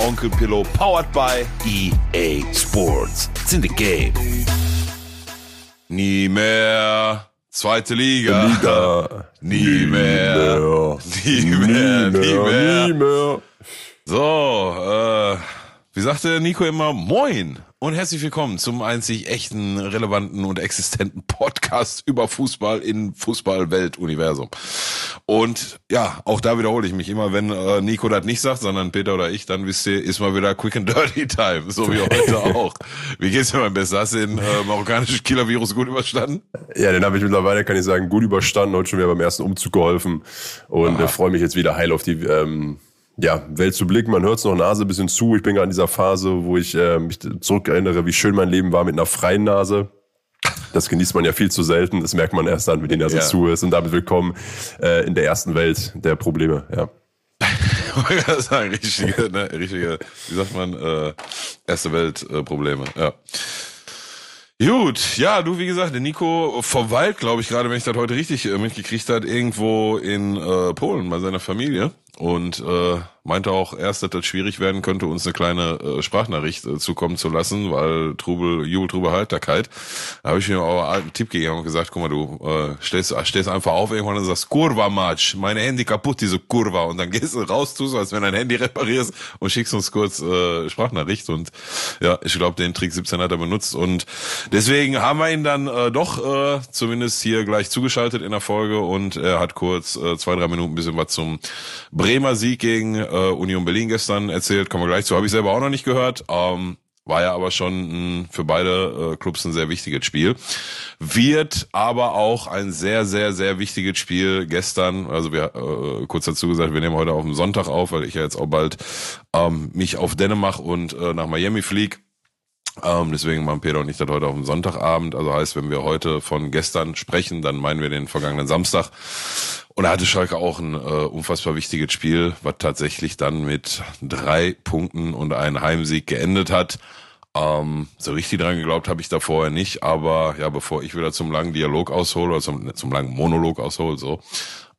Onkel Pillow, powered by EA Sports. It's in the game. Nie mehr. Zweite Liga. Liga. Nie, mehr. Nie mehr. Nie mehr. Nie mehr. So, äh, wie sagte Nico immer, moin und herzlich willkommen zum einzig echten, relevanten und existenten Podcast über Fußball in Fußball-Welt-Universum. Und ja, auch da wiederhole ich mich immer, wenn äh, Nico das nicht sagt, sondern Peter oder ich, dann wisst ihr, ist mal wieder Quick and Dirty Time, so wie heute auch. Wie geht's dir mein Bester? Hast du den äh, marokkanischen Killer-Virus gut überstanden? Ja, den habe ich mittlerweile, kann ich sagen, gut überstanden. Heute schon wieder beim ersten Umzug geholfen und äh, freue mich jetzt wieder heil auf die ähm, ja, Welt zu blicken. Man hört es noch Nase ein bisschen zu. Ich bin gerade in dieser Phase, wo ich äh, mich zurückerinnere, wie schön mein Leben war mit einer freien Nase. Das genießt man ja viel zu selten. Das merkt man erst dann, wenn die Nase Ja. zu ist. Und damit willkommen äh, in der ersten Welt der Probleme. Ja. Ich wollte sagen, richtige, ne, richtige, wie sagt man, äh, erste Welt äh, Probleme, ja. Gut, ja, du, wie gesagt, der Nico verweilt, glaube ich, gerade, wenn ich das heute richtig äh, mitgekriegt hat, irgendwo in äh, Polen bei seiner Familie und äh, meinte auch erst, dass das schwierig werden könnte, uns eine kleine äh, Sprachnachricht äh, zukommen zu lassen, weil Trubel, Jubel, Trubel, Halterkeit. Da habe ich ihm aber einen Tipp gegeben und gesagt, guck mal, du äh, stellst, stellst einfach auf irgendwann und sagst, Kurva Match, meine Handy kaputt, diese Kurva. Und dann gehst du raus, tust als wenn dein Handy reparierst und schickst uns kurz äh, Sprachnachricht. Und ja, ich glaube, den Trick 17 hat er benutzt. Und deswegen haben wir ihn dann äh, doch äh, zumindest hier gleich zugeschaltet in der Folge. Und er hat kurz äh, zwei, drei Minuten ein bisschen was zum Bremer Sieg gegen äh, Union Berlin gestern erzählt, kommen wir gleich zu, habe ich selber auch noch nicht gehört. Ähm, war ja aber schon mh, für beide äh, Clubs ein sehr wichtiges Spiel. Wird aber auch ein sehr, sehr, sehr wichtiges Spiel gestern. Also wir, äh, kurz dazu gesagt, wir nehmen heute auf dem Sonntag auf, weil ich ja jetzt auch bald ähm, mich auf Dänemark und äh, nach Miami flieg. Ähm, deswegen machen Peter und ich das heute auf dem Sonntagabend. Also heißt, wenn wir heute von gestern sprechen, dann meinen wir den vergangenen Samstag. Und da hatte Schalke auch ein äh, unfassbar wichtiges Spiel, was tatsächlich dann mit drei Punkten und einem Heimsieg geendet hat. Ähm, so richtig dran geglaubt habe ich da vorher nicht, aber ja, bevor ich wieder zum langen Dialog aushole oder zum, zum langen Monolog aushole, so.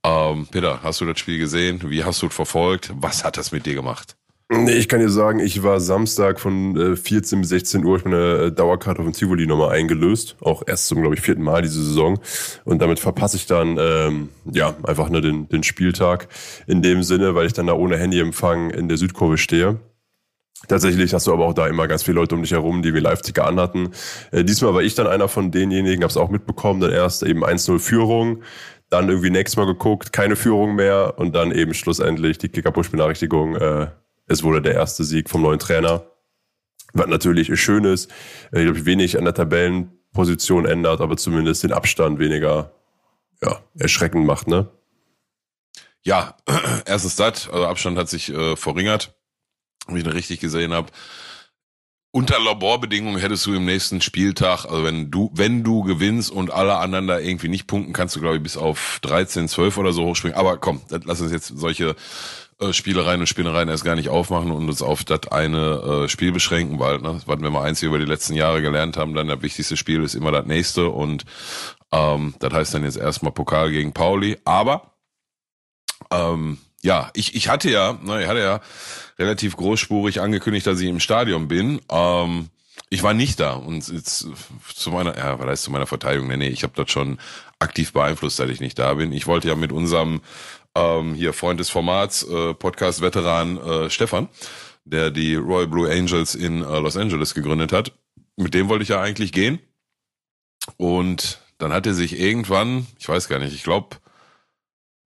Ähm, Peter, hast du das Spiel gesehen? Wie hast du es verfolgt? Was hat das mit dir gemacht? Nee, ich kann dir sagen, ich war Samstag von äh, 14 bis 16 Uhr, ich habe eine äh, Dauerkarte auf dem Tivoli nochmal eingelöst. Auch erst zum, glaube ich, vierten Mal diese Saison. Und damit verpasse ich dann, ähm, ja, einfach nur den, den Spieltag in dem Sinne, weil ich dann da ohne Handyempfang in der Südkurve stehe. Tatsächlich hast du aber auch da immer ganz viele Leute um dich herum, die wie Live-Ticker anhatten. Äh, diesmal war ich dann einer von denjenigen, hab's auch mitbekommen, dann erst eben 1-0 Führung, dann irgendwie nächstes Mal geguckt, keine Führung mehr und dann eben schlussendlich die Kicker-Push-Benachrichtigung, äh, es wurde der erste Sieg vom neuen Trainer. Was natürlich schön ist, äh, ich glaube, wenig an der Tabellenposition ändert, aber zumindest den Abstand weniger ja, erschreckend macht, ne? Ja, erstens das, also Abstand hat sich äh, verringert, wie ich das richtig gesehen habe. Unter Laborbedingungen hättest du im nächsten Spieltag, also wenn du, wenn du gewinnst und alle anderen da irgendwie nicht punkten, kannst du, glaube ich, bis auf 13, 12 oder so hochspringen. Aber komm, lass uns jetzt solche Spielereien und Spinnereien erst gar nicht aufmachen und uns auf das eine äh, Spiel beschränken, weil, ne, was wir mal eins über die letzten Jahre gelernt haben, dann das wichtigste Spiel ist immer das nächste und ähm, das heißt dann jetzt erstmal Pokal gegen Pauli. Aber ähm, ja, ich, ich hatte ja, ne, ich hatte ja relativ großspurig angekündigt, dass ich im Stadion bin. Ähm, ich war nicht da und jetzt zu meiner, ja, was heißt zu meiner Verteidigung? Nee, nee, ich habe das schon aktiv beeinflusst, dass ich nicht da bin. Ich wollte ja mit unserem ähm, hier Freund des Formats, äh, Podcast-Veteran äh, Stefan, der die Royal Blue Angels in äh, Los Angeles gegründet hat, mit dem wollte ich ja eigentlich gehen. Und dann hat er sich irgendwann, ich weiß gar nicht, ich glaube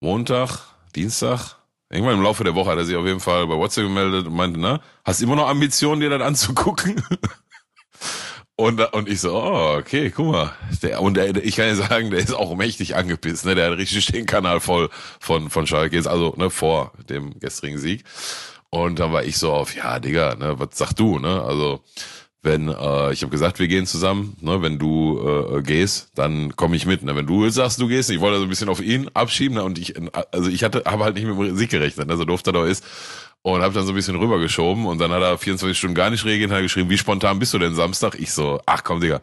Montag, Dienstag, irgendwann im Laufe der Woche hat er sich auf jeden Fall bei WhatsApp gemeldet und meinte, na, hast immer noch Ambitionen, dir das anzugucken? Und, und ich so, oh, okay, guck mal. Der, und der, ich kann ja sagen, der ist auch mächtig angepisst, ne? Der hat richtig den Kanal voll von, von Schalke jetzt, also, ne, vor dem gestrigen Sieg. Und dann war ich so auf, ja, Digga, ne, was sagst du, ne? Also, wenn äh, ich habe gesagt, wir gehen zusammen, ne, wenn du äh, gehst, dann komme ich mit. Ne? Wenn du sagst, du gehst, ich wollte so also ein bisschen auf ihn abschieben ne? und ich, also ich hatte, habe halt nicht mit dem Sieg gerechnet, ne? so doof er doch ist und habe dann so ein bisschen rübergeschoben und dann hat er 24 Stunden gar nicht reagiert, hat geschrieben, wie spontan bist du denn Samstag? Ich so, ach komm Digga,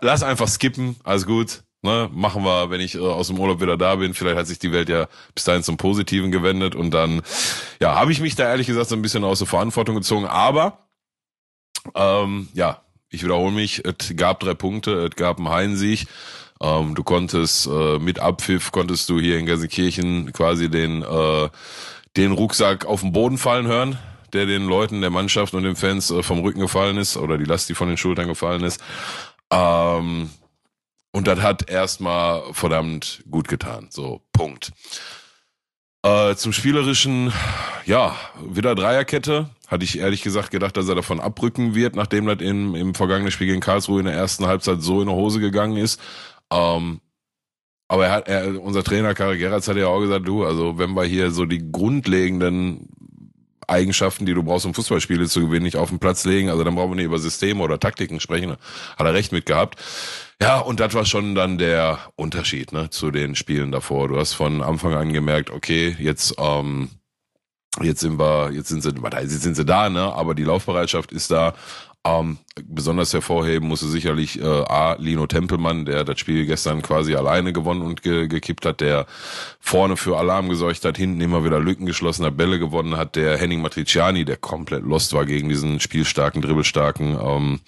lass einfach skippen, alles gut, ne, machen wir, wenn ich äh, aus dem Urlaub wieder da bin. Vielleicht hat sich die Welt ja bis dahin zum Positiven gewendet und dann, ja, habe ich mich da ehrlich gesagt so ein bisschen aus der Verantwortung gezogen, aber ähm, ja, ich wiederhole mich, es gab drei Punkte, es gab einen Heimsieg. Ähm, du konntest äh, mit Abpfiff konntest du hier in Gelsenkirchen quasi den äh, den Rucksack auf den Boden fallen hören, der den Leuten, der Mannschaft und den Fans äh, vom Rücken gefallen ist oder die Last, die von den Schultern gefallen ist. Ähm, und das hat erstmal verdammt gut getan. So, Punkt. Äh, zum Spielerischen, ja, wieder Dreierkette. Hatte ich ehrlich gesagt gedacht, dass er davon abrücken wird, nachdem das im, im vergangenen Spiel gegen Karlsruhe in der ersten Halbzeit so in die Hose gegangen ist. Ähm, aber er hat, er, unser Trainer Karl Geratz hat ja auch gesagt, du, also wenn wir hier so die grundlegenden Eigenschaften, die du brauchst, um Fußballspiele zu gewinnen, nicht auf den Platz legen, also dann brauchen wir nicht über Systeme oder Taktiken sprechen. Hat er recht mit gehabt. Ja, und das war schon dann der Unterschied ne, zu den Spielen davor. Du hast von Anfang an gemerkt, okay, jetzt ähm, jetzt sind wir, jetzt sind sie, jetzt sind sie da, ne? Aber die Laufbereitschaft ist da. Ähm, besonders hervorheben musste sicherlich äh, A. Lino Tempelmann, der das Spiel gestern quasi alleine gewonnen und ge gekippt hat, der vorne für Alarm gesorgt hat, hinten immer wieder Lücken geschlossen hat, Bälle gewonnen hat, der Henning Matriciani, der komplett lost war gegen diesen spielstarken, dribbelstarken ähm,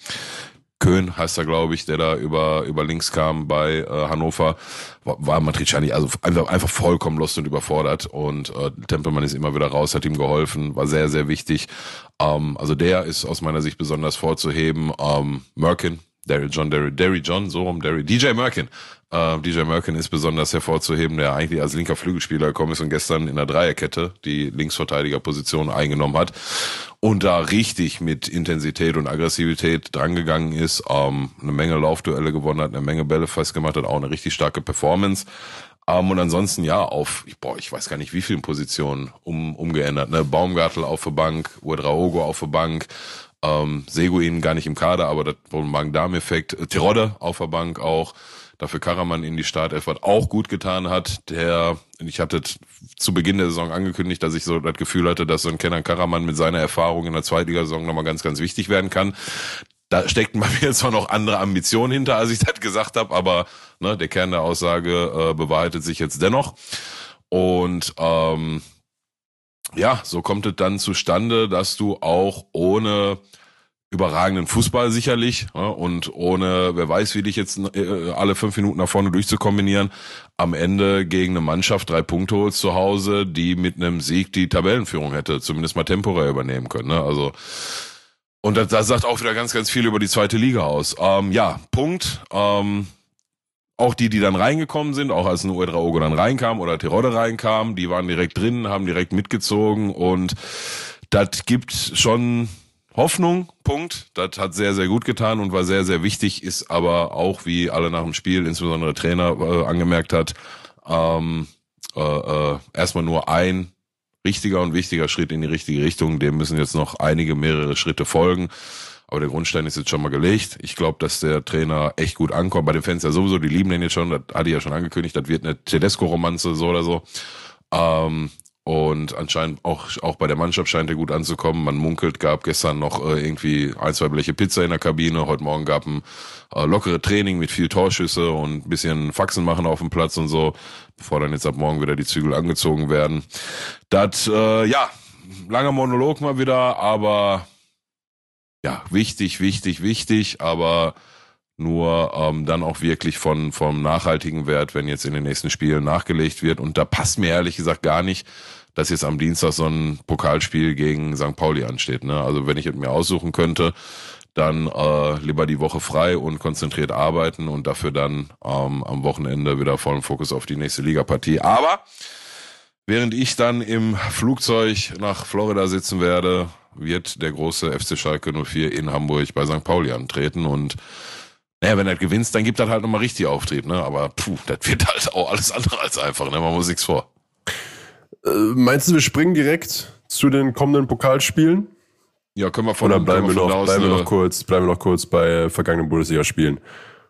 Köhn heißt er, glaube ich, der da über, über links kam bei äh, Hannover, war, war Matriciani also einfach, einfach vollkommen lost und überfordert. Und äh, Tempelmann ist immer wieder raus, hat ihm geholfen, war sehr, sehr wichtig. Ähm, also der ist aus meiner Sicht besonders vorzuheben. Ähm, Merkin, Derry John, Derry, Derry John, so rum, Derry, DJ Merkin. Äh, DJ Merkin ist besonders hervorzuheben, der eigentlich als linker Flügelspieler gekommen ist und gestern in der Dreierkette die Linksverteidigerposition eingenommen hat und da richtig mit Intensität und Aggressivität drangegangen ist, ähm, eine Menge Laufduelle gewonnen hat, eine Menge Bälle festgemacht hat, auch eine richtig starke Performance. Ähm, und ansonsten ja auf, boah, ich weiß gar nicht wie vielen Positionen um, umgeändert. Ne? Baumgartel auf der Bank, Uedraogo auf der Bank, ähm, Seguin gar nicht im Kader, aber das war ein Magen-Darm-Effekt. Tirode auf der Bank auch dafür Karaman in die Startelf was auch gut getan hat. Der, ich hatte zu Beginn der Saison angekündigt, dass ich so das Gefühl hatte, dass so ein Kenan Karaman mit seiner Erfahrung in der Zweitligasaison nochmal ganz, ganz wichtig werden kann. Da steckten bei mir zwar noch andere Ambitionen hinter, als ich das gesagt habe, aber ne, der Kern der Aussage äh, bewahrheitet sich jetzt dennoch. Und ähm, ja, so kommt es dann zustande, dass du auch ohne überragenden Fußball sicherlich und ohne, wer weiß, wie dich jetzt äh, alle fünf Minuten nach vorne durchzukombinieren, am Ende gegen eine Mannschaft drei Punkte holst zu Hause, die mit einem Sieg die Tabellenführung hätte, zumindest mal temporär übernehmen können. Ne? Also und das, das sagt auch wieder ganz, ganz viel über die zweite Liga aus. Ähm, ja, Punkt. Ähm, auch die, die dann reingekommen sind, auch als ein Uedraogo dann reinkam oder Tirode reinkam, die waren direkt drin, haben direkt mitgezogen und das gibt schon Hoffnung, Punkt. Das hat sehr, sehr gut getan und war sehr, sehr wichtig, ist aber auch, wie alle nach dem Spiel, insbesondere Trainer, äh, angemerkt hat, ähm, äh, äh, erstmal nur ein richtiger und wichtiger Schritt in die richtige Richtung. Dem müssen jetzt noch einige, mehrere Schritte folgen. Aber der Grundstein ist jetzt schon mal gelegt. Ich glaube, dass der Trainer echt gut ankommt. Bei den Fans ja sowieso, die lieben den jetzt schon. Das hatte ich ja schon angekündigt. Das wird eine Tedesco-Romanze, so oder so. Ähm, und anscheinend auch, auch bei der Mannschaft scheint er gut anzukommen. Man munkelt, gab gestern noch äh, irgendwie ein, zwei Bleche Pizza in der Kabine. Heute Morgen gab ein äh, lockere Training mit viel Torschüsse und bisschen Faxen machen auf dem Platz und so, bevor dann jetzt ab morgen wieder die Zügel angezogen werden. Das, äh, ja, langer Monolog mal wieder, aber ja, wichtig, wichtig, wichtig, aber nur ähm, dann auch wirklich von vom nachhaltigen Wert, wenn jetzt in den nächsten Spielen nachgelegt wird. Und da passt mir ehrlich gesagt gar nicht, dass jetzt am Dienstag so ein Pokalspiel gegen St. Pauli ansteht. Ne? Also wenn ich es mir aussuchen könnte, dann äh, lieber die Woche frei und konzentriert arbeiten und dafür dann ähm, am Wochenende wieder vollen Fokus auf die nächste Ligapartie. Aber während ich dann im Flugzeug nach Florida sitzen werde, wird der große FC Schalke 04 in Hamburg bei St. Pauli antreten und naja, wenn er gewinnst, dann gibt er halt nochmal richtig Auftrieb, ne? Aber puh, das wird halt auch alles andere als einfach, ne? Man muss nichts vor. Äh, meinst du, wir springen direkt zu den kommenden Pokalspielen? Ja, können wir von Oder bleiben wir, noch, von bleiben wir aus, noch kurz, bleiben wir noch kurz bei äh, vergangenen Bundesligaspielen.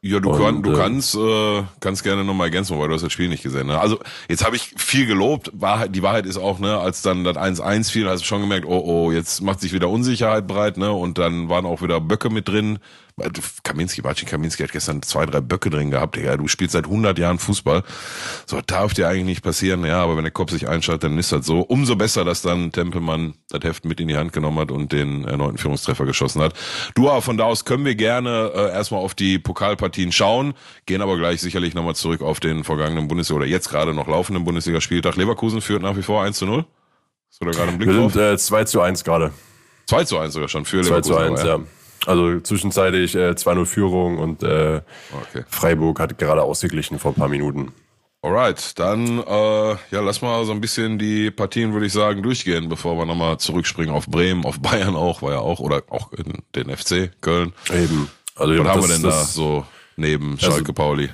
Ja, du, Und, kann, du äh, kannst, äh, kannst gerne nochmal ergänzen, weil du hast das Spiel nicht gesehen. Ne? Also jetzt habe ich viel gelobt. Wahrheit, die Wahrheit ist auch, ne, als dann das 1-1 fiel, hast du schon gemerkt, oh oh, jetzt macht sich wieder Unsicherheit breit, ne? Und dann waren auch wieder Böcke mit drin. Kaminski, Marcin Kaminski hat gestern zwei, drei Böcke drin gehabt. Digga, du spielst seit 100 Jahren Fußball. So darf dir eigentlich nicht passieren. Ja, aber wenn der Kopf sich einschaltet, dann ist das so. Umso besser, dass dann Tempelmann das Heft mit in die Hand genommen hat und den erneuten Führungstreffer geschossen hat. Du, aber von da aus können wir gerne äh, erstmal auf die Pokalpartien schauen, gehen aber gleich sicherlich nochmal zurück auf den vergangenen Bundesliga oder jetzt gerade noch laufenden Bundesligaspieltag. Leverkusen führt nach wie vor 1 zu 0. Hast du da gerade einen Blick Wir drauf? sind äh, 2 zu 1 gerade. 2 zu 1 sogar schon für 2 Leverkusen. zu 1, aber, ja. Also zwischenzeitlich äh, 2-0 Führung und äh, Okay. Freiburg hat gerade ausgeglichen vor ein paar Minuten. Alright, dann äh, ja, lass mal so ein bisschen die Partien, würde ich sagen, durchgehen, bevor wir nochmal zurückspringen auf Bremen, auf Bayern auch, war ja auch, oder auch in den FC Köln. Eben. Also Was haben wir denn da so neben Schalke Pauli?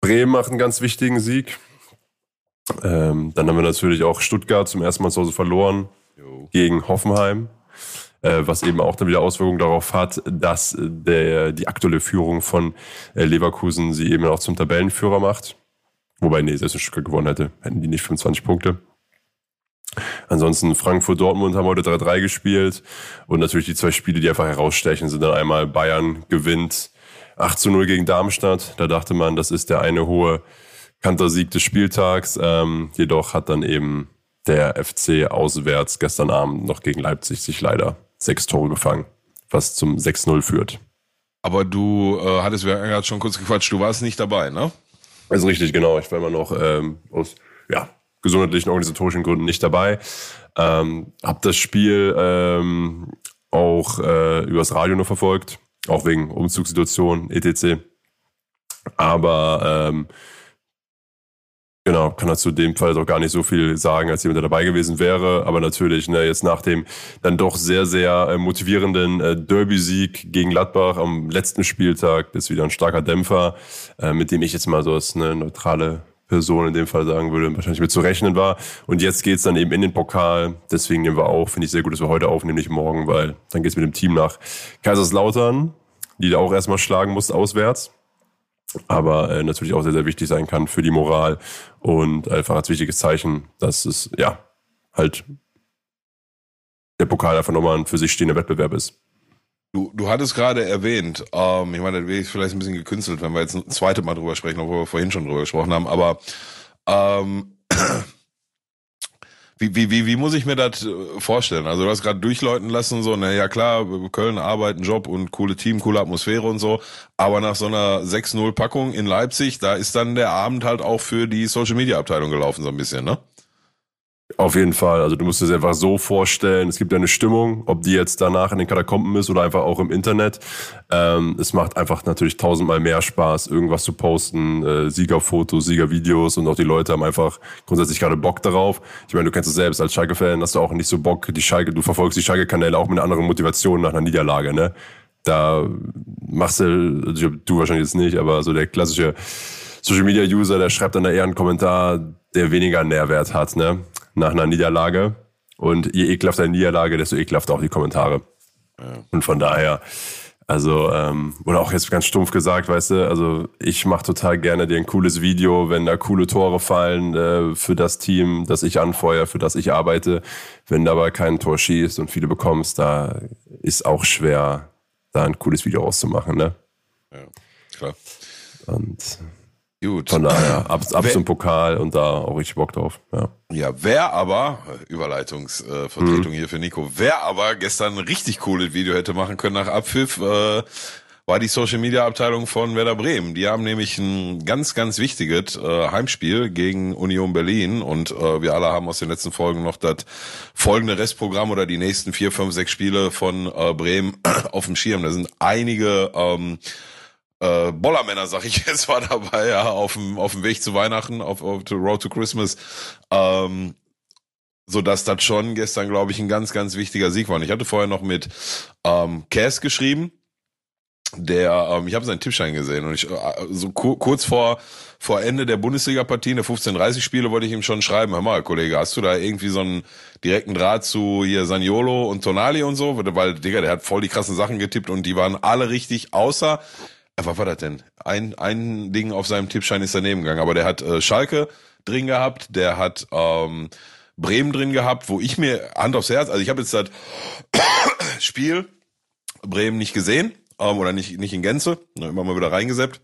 Bremen macht einen ganz wichtigen Sieg. Ähm, dann haben wir natürlich auch Stuttgart zum ersten Mal zu Hause verloren gegen Hoffenheim, was eben auch dann wieder Auswirkungen darauf hat, dass der, die aktuelle Führung von äh, Leverkusen sie eben auch zum Tabellenführer macht. Wobei, nee, selbst wenn Stuttgart gewonnen hätte, hätten die nicht 25 Punkte. Ansonsten Frankfurt-Dortmund haben heute 3-3 gespielt. Und natürlich die zwei Spiele, die einfach herausstechen, sind dann einmal Bayern gewinnt 8 zu 0 gegen Darmstadt. Da dachte man, das ist der eine hohe Kantersieg des Spieltags. Ähm, jedoch hat dann eben der FC auswärts gestern Abend noch gegen Leipzig sich leider sechs Tore gefangen, was zum 6-0 führt. Aber du äh, hattest, wir gerade schon kurz gequatscht, du warst nicht dabei, ne? Also richtig, genau. Ich war immer noch ähm, aus ja, gesundheitlichen, organisatorischen Gründen nicht dabei. Ähm, hab das Spiel ähm, auch äh, übers Radio nur verfolgt, auch wegen Umzugssituation, etc. Aber ähm, genau, kann dazu dem Fall auch gar nicht so viel sagen, als jemand, der dabei gewesen wäre. Aber natürlich, ne, jetzt nach dem dann doch sehr, sehr äh, motivierenden äh, Derby-Sieg gegen Gladbach am letzten Spieltag, das ist wieder ein starker Dämpfer, äh, mit dem ich jetzt mal so als eine neutrale Person in dem Fall sagen würde, wahrscheinlich mit zu rechnen war. Und jetzt geht's dann eben in den Pokal. Deswegen nehmen wir auch, finde ich sehr gut, dass wir heute aufnehmen, nicht morgen, weil dann geht's mit dem Team nach Kaiserslautern, die da auch erstmal schlagen muss, auswärts aber äh, natürlich auch sehr, sehr wichtig sein kann für die Moral und einfach als wichtiges Zeichen, dass es ja halt der Pokal einfach nochmal ein für sich stehender Wettbewerb ist. Du, du hattest gerade erwähnt, ähm, ich meine, das wäre vielleicht ein bisschen gekünstelt, wenn wir jetzt ein zweites Mal drüber sprechen, obwohl wir vorhin schon drüber gesprochen haben, aber ähm, wie, wie, wie, wie muss ich mir das äh, vorstellen? Also du hast gerade durchläuten lassen, so, naja klar, Köln Arbeit, Job und coole Team, coole Atmosphäre und so, aber nach so einer 6-0-Packung in Leipzig, da ist dann der Abend halt auch für die Social-Media-Abteilung gelaufen, so ein bisschen, ne? Auf jeden Fall. Also du musst es einfach so vorstellen, es gibt ja eine Stimmung, ob die jetzt danach in den Katakomben ist oder einfach auch im Internet. Ähm, es macht einfach natürlich tausendmal mehr Spaß, irgendwas zu posten, äh, Siegerfotos, Siegervideos und auch die Leute haben einfach grundsätzlich gerade Bock darauf. Ich meine, du kennst es selbst, als Schalke-Fan hast du auch nicht so Bock, die Schalke, du verfolgst die Schalke-Kanäle auch mit einer anderen Motivation nach einer Niederlage, ne? Da machst du, also du wahrscheinlich jetzt nicht, aber so der klassische Social Media User, der schreibt dann da eher einen Kommentar, der weniger Nährwert hat, ne? Nach einer Niederlage. Und je ekelhafter die Niederlage, desto ekelhafter auch die Kommentare. Und von daher, also, ähm, oder auch jetzt ganz stumpf gesagt, weißt du, also ich mache total gerne dir ein cooles Video, wenn da coole Tore fallen äh, für das Team, das ich anfeuere, für das ich arbeite. Wenn du aber kein Tor schießt und viele bekommst, da ist auch schwer, da ein cooles Video rauszumachen, ne? Ja, klar. Und Gut. von daher, ab, ab Wer- zum Pokal und da auch richtig Bock drauf, ja. Ja, wer aber, Überleitungsvertretung äh, Vertretung hier für Nico, wer aber gestern ein richtig cooles Video hätte machen können nach Abpfiff, äh, war die Social Media Abteilung von Werder Bremen. Die haben nämlich ein ganz, ganz wichtiges äh, Heimspiel gegen Union Berlin und äh, wir alle haben aus den letzten Folgen noch das folgende Restprogramm oder die nächsten vier, fünf, sechs Spiele von äh, Bremen auf dem Schirm. Da sind einige ähm, äh, Bollermänner, sag ich jetzt, war dabei, ja, auf dem, auf dem Weg zu Weihnachten, auf, auf the Road to Christmas. Ähm, so dass das schon gestern, glaube ich, ein ganz, ganz wichtiger Sieg war. Und ich hatte vorher noch mit ähm, Cass geschrieben. der, ähm, ich habe seinen Tippschein gesehen und ich äh, so ku kurz vor vor Ende der Bundesliga-Partien, der 15:30 Spiele, wollte ich ihm schon schreiben, hör mal, Kollege, hast du da irgendwie so einen direkten Draht zu hier Saniolo und Tonali und so, weil Digga, der hat voll die krassen Sachen getippt und die waren alle richtig, außer was war das denn? Ein ein Ding auf seinem Tippschein ist daneben gegangen, aber der hat äh, Schalke drin gehabt, der hat ähm, Bremen drin gehabt, wo ich mir Hand aufs Herz, also ich habe jetzt das Spiel Bremen nicht gesehen ähm, oder nicht nicht in Gänze, ne, immer mal wieder reingeseppt.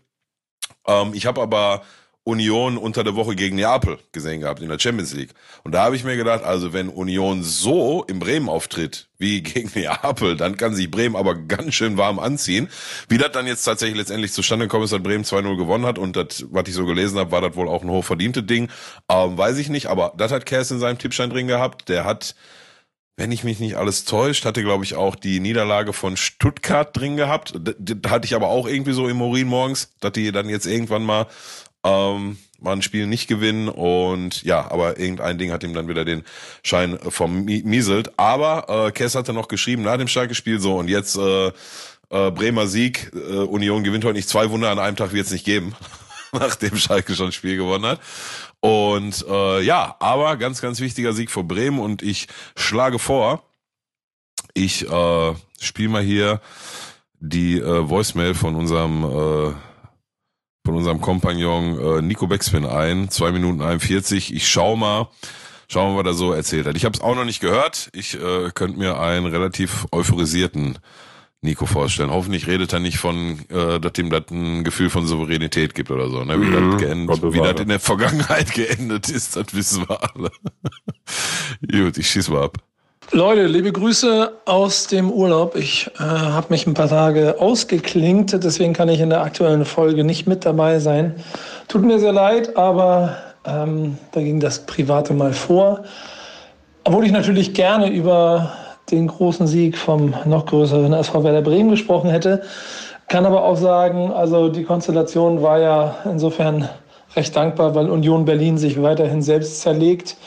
Ähm, ich habe aber Union unter der Woche gegen Neapel gesehen gehabt in der Champions League. Und da habe ich mir gedacht, also wenn Union so in Bremen auftritt wie gegen Neapel, dann kann sich Bremen aber ganz schön warm anziehen. Wie das dann jetzt tatsächlich letztendlich zustande gekommen ist, dass Bremen 2-0 gewonnen hat und das, was ich so gelesen habe, war das wohl auch ein hochverdientes Ding. Ähm, weiß ich nicht, aber das hat Kers in seinem Tippschein drin gehabt. Der hat wenn ich mich nicht alles täuscht, hatte, glaube ich, auch die Niederlage von Stuttgart drin gehabt. Da hatte ich aber auch irgendwie so im Urin morgens, dass die dann jetzt irgendwann mal ähm, mal ein Spiel nicht gewinnen und ja, aber irgendein Ding hat ihm dann wieder den Schein vom Mieselt. Aber äh, Kess hatte noch geschrieben nach dem Schalke-Spiel so und jetzt äh, äh, Bremer Sieg, äh, Union gewinnt heute nicht zwei Wunder an einem Tag wird es nicht geben, nachdem Schalke schon ein Spiel gewonnen hat. Und äh, ja, aber ganz, ganz wichtiger Sieg vor Bremen und ich schlage vor, ich äh, spiele mal hier die äh, Voicemail von unserem äh, von unserem Kompagnon äh, Nico Beckspin ein, zwei Minuten 41. Ich schau mal, schauen wir, was er so erzählt hat. Ich habe es auch noch nicht gehört. Ich äh, könnte mir einen relativ euphorisierten Nico vorstellen. Hoffentlich redet er nicht von, äh, dass ihm das ein Gefühl von Souveränität gibt oder so. Ne? Wie, mhm, das, geendet, wie das in der Vergangenheit geendet ist, das wissen wir alle. Gut, ich schieß mal ab. Leute, liebe Grüße aus dem Urlaub. Ich äh, habe mich ein paar Tage ausgeklinkt, deswegen kann ich in der aktuellen Folge nicht mit dabei sein. Tut mir sehr leid, aber ähm, da ging das Private mal vor. Obwohl ich natürlich gerne über den großen Sieg vom noch größeren SV Werder Bremen gesprochen hätte. Kann aber auch sagen, also die Konstellation war ja insofern recht dankbar, weil Union Berlin sich weiterhin selbst zerlegt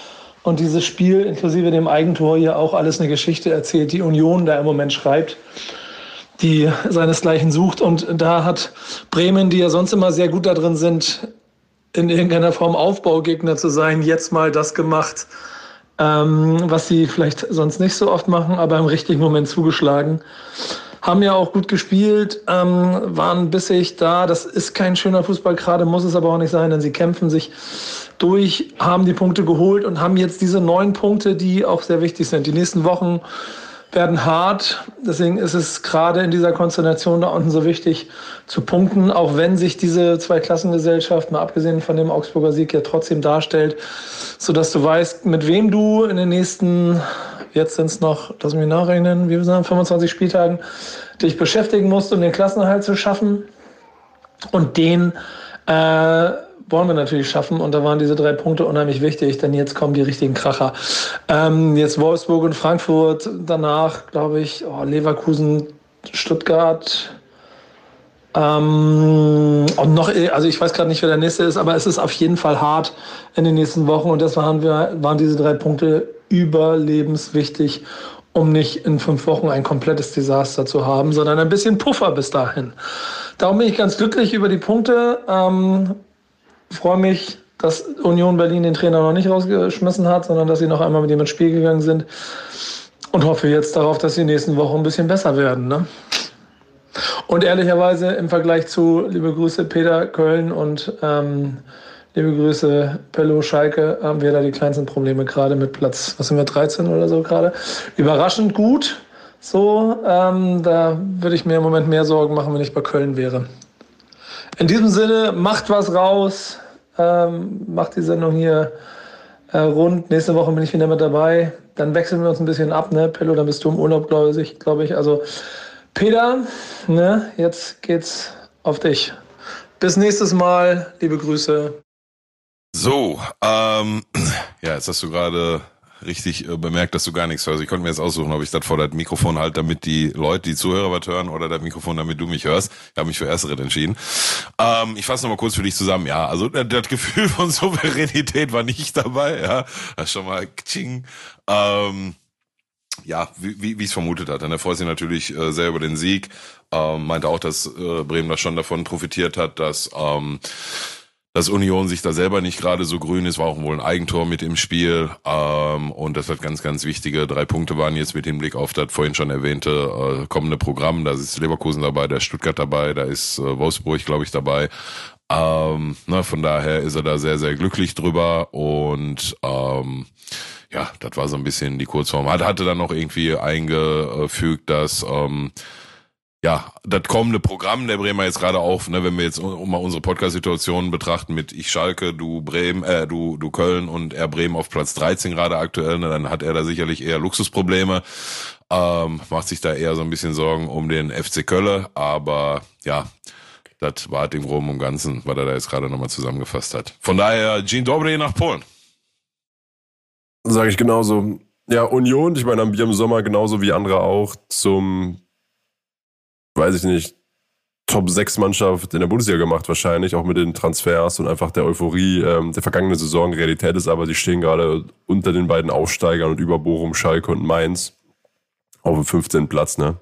und dieses Spiel inklusive dem Eigentor ja auch alles eine Geschichte erzählt, die Union da im Moment schreibt, die seinesgleichen sucht. Und da hat Bremen, die ja sonst immer sehr gut da drin sind, in irgendeiner Form Aufbaugegner zu sein, jetzt mal das gemacht, ähm, was sie vielleicht sonst nicht so oft machen, aber im richtigen Moment zugeschlagen. Haben ja auch gut gespielt, ähm, waren bissig da. Das ist kein schöner Fußball, gerade muss es aber auch nicht sein, denn sie kämpfen sich durch, haben die Punkte geholt und haben jetzt diese neun Punkte, die auch sehr wichtig sind. Die nächsten Wochen werden hart. Deswegen ist es gerade in dieser Konstellation da unten so wichtig zu punkten, auch wenn sich diese Zweiklassengesellschaft, mal abgesehen von dem Augsburger Sieg, ja trotzdem darstellt, sodass du weißt, mit wem du in den nächsten, jetzt sind es noch, lass mich nachrechnen, wie wir sagen, 25 Spieltagen, dich beschäftigen musst, um den Klassenhalt zu schaffen. Und den äh, wollen wir natürlich schaffen. Und da waren diese drei Punkte unheimlich wichtig, denn jetzt kommen die richtigen Kracher. Ähm, jetzt Wolfsburg und Frankfurt, danach glaube ich oh, Leverkusen, Stuttgart. Ähm, und noch, also ich weiß gerade nicht, wer der nächste ist, aber es ist auf jeden Fall hart in den nächsten Wochen. Und deshalb waren, wir, waren diese drei Punkte überlebenswichtig, um nicht in fünf Wochen ein komplettes Desaster zu haben, sondern ein bisschen Puffer bis dahin. Darum bin ich ganz glücklich über die Punkte. Ähm, freue mich, dass Union Berlin den Trainer noch nicht rausgeschmissen hat, sondern dass sie noch einmal mit ihm ins Spiel gegangen sind. Und hoffe jetzt darauf, dass die nächsten Wochen ein bisschen besser werden. Ne? Und ehrlicherweise im Vergleich zu, liebe Grüße Peter Köln und ähm, liebe Grüße Pello Schalke, haben wir da die kleinsten Probleme gerade mit Platz, was sind wir, 13 oder so gerade. Überraschend gut. So, ähm, da würde ich mir im Moment mehr Sorgen machen, wenn ich bei Köln wäre. In diesem Sinne, macht was raus, ähm, macht die Sendung hier äh, rund. Nächste Woche bin ich wieder mit dabei. Dann wechseln wir uns ein bisschen ab, ne? Pillow, dann bist du im Urlaub, glaube ich, glaube ich. Also, Peter, ne, jetzt geht's auf dich. Bis nächstes Mal. Liebe Grüße. So, ähm, ja, jetzt hast du gerade richtig äh, bemerkt, dass du gar nichts hörst. Ich konnte mir jetzt aussuchen, ob ich das vor das Mikrofon halte, damit die Leute, die Zuhörer was hören, oder das Mikrofon, damit du mich hörst. Ich habe mich für Ersteren entschieden. Ähm, ich fasse nochmal kurz für dich zusammen. Ja, also das, das Gefühl von Souveränität war nicht dabei. Ja, das schon mal Kching. Ähm, ja, wie, wie, wie es vermutet hatte. Er freut sich natürlich äh, sehr über den Sieg. Ähm, meinte auch, dass äh, Bremen da schon davon profitiert hat, dass ähm, dass Union sich da selber nicht gerade so grün ist, war auch wohl ein Eigentor mit im Spiel. Ähm, und das hat ganz, ganz wichtige drei Punkte waren jetzt mit dem Blick auf das vorhin schon erwähnte äh, kommende Programm. Da ist Leverkusen dabei, da ist Stuttgart dabei, da ist äh, Wolfsburg, glaube ich, dabei. Ähm, ne, von daher ist er da sehr, sehr glücklich drüber und ähm, ja, das war so ein bisschen die Kurzform. Hat, hatte dann noch irgendwie eingefügt, dass ähm, ja, das kommende Programm der Bremer jetzt gerade auf, ne, wenn wir jetzt mal unsere Podcast-Situation betrachten mit ich Schalke, du Bremen, äh, du, du Köln und er Bremen auf Platz 13 gerade aktuell, ne, dann hat er da sicherlich eher Luxusprobleme, ähm, macht sich da eher so ein bisschen Sorgen um den FC Kölle, aber ja, das war halt im Groben und Ganzen, was er da jetzt gerade nochmal zusammengefasst hat. Von daher, Jean Dobre nach Polen. Sage ich genauso. Ja, Union, ich meine, haben wir im Sommer genauso wie andere auch zum weiß ich nicht, Top 6 Mannschaft in der Bundesliga gemacht wahrscheinlich, auch mit den Transfers und einfach der Euphorie ähm, der vergangenen Saison. Realität ist aber, sie stehen gerade unter den beiden Aufsteigern und über Bochum, Schalke und Mainz auf dem 15. Platz, ne?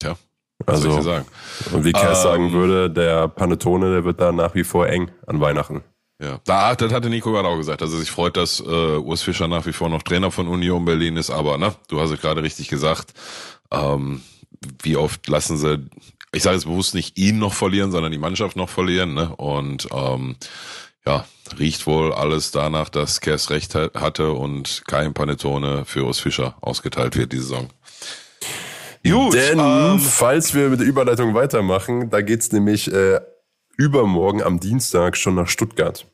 Tja, was also, soll ich sagen? Und wie Cass ähm, sagen würde, der Panettone, der wird da nach wie vor eng an Weihnachten. Ja, da, das hatte Nico gerade auch gesagt, dass er sich freut, dass äh, Urs Fischer nach wie vor noch Trainer von Union Berlin ist, aber ne, du hast es gerade richtig gesagt, ähm, wie oft lassen sie, ich sage jetzt bewusst nicht ihn noch verlieren, sondern die Mannschaft noch verlieren, ne? Und ähm, ja, riecht wohl alles danach, dass Kers recht hatte und kein Panettone für Urs Fischer ausgeteilt wird die Saison. Gut, Denn, ähm, falls wir mit der Überleitung weitermachen, da geht's nämlich äh, übermorgen am Dienstag schon nach Stuttgart.